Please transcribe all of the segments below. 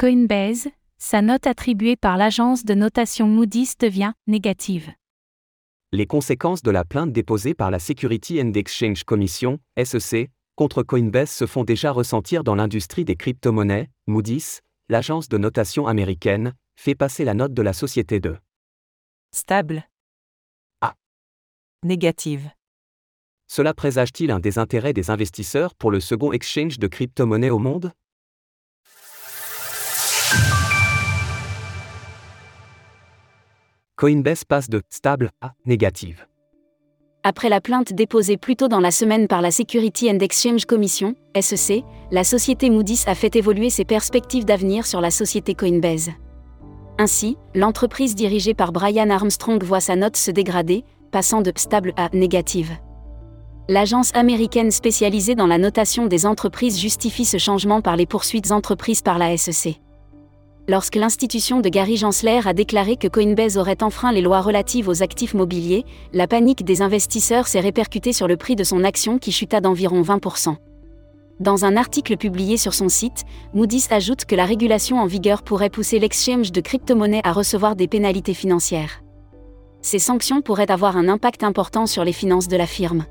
Coinbase, sa note attribuée par l'agence de notation Moody's devient négative. Les conséquences de la plainte déposée par la Security and Exchange Commission, SEC, contre Coinbase se font déjà ressentir dans l'industrie des crypto-monnaies. Moody's, l'agence de notation américaine, fait passer la note de la société de Stable. A. Négative. Cela présage-t-il un désintérêt des investisseurs pour le second exchange de crypto-monnaies au monde? Coinbase passe de stable à négative. Après la plainte déposée plus tôt dans la semaine par la Security and Exchange Commission, SEC, la société Moody's a fait évoluer ses perspectives d'avenir sur la société Coinbase. Ainsi, l'entreprise dirigée par Brian Armstrong voit sa note se dégrader, passant de stable à négative. L'agence américaine spécialisée dans la notation des entreprises justifie ce changement par les poursuites entreprises par la SEC lorsque l'institution de Gary Gensler a déclaré que Coinbase aurait enfreint les lois relatives aux actifs mobiliers, la panique des investisseurs s'est répercutée sur le prix de son action qui chuta d'environ 20%. Dans un article publié sur son site, Moody's ajoute que la régulation en vigueur pourrait pousser l'exchange de crypto-monnaies à recevoir des pénalités financières. Ces sanctions pourraient avoir un impact important sur les finances de la firme.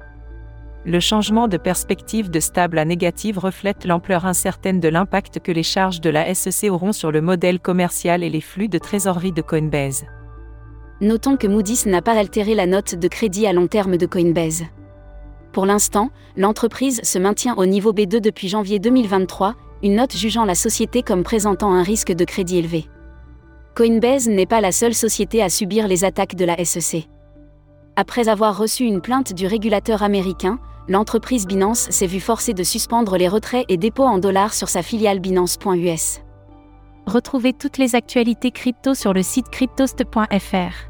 Le changement de perspective de stable à négative reflète l'ampleur incertaine de l'impact que les charges de la SEC auront sur le modèle commercial et les flux de trésorerie de Coinbase. Notons que Moody's n'a pas altéré la note de crédit à long terme de Coinbase. Pour l'instant, l'entreprise se maintient au niveau B2 depuis janvier 2023, une note jugeant la société comme présentant un risque de crédit élevé. Coinbase n'est pas la seule société à subir les attaques de la SEC. Après avoir reçu une plainte du régulateur américain, l'entreprise Binance s'est vue forcée de suspendre les retraits et dépôts en dollars sur sa filiale Binance.us. Retrouvez toutes les actualités crypto sur le site cryptost.fr.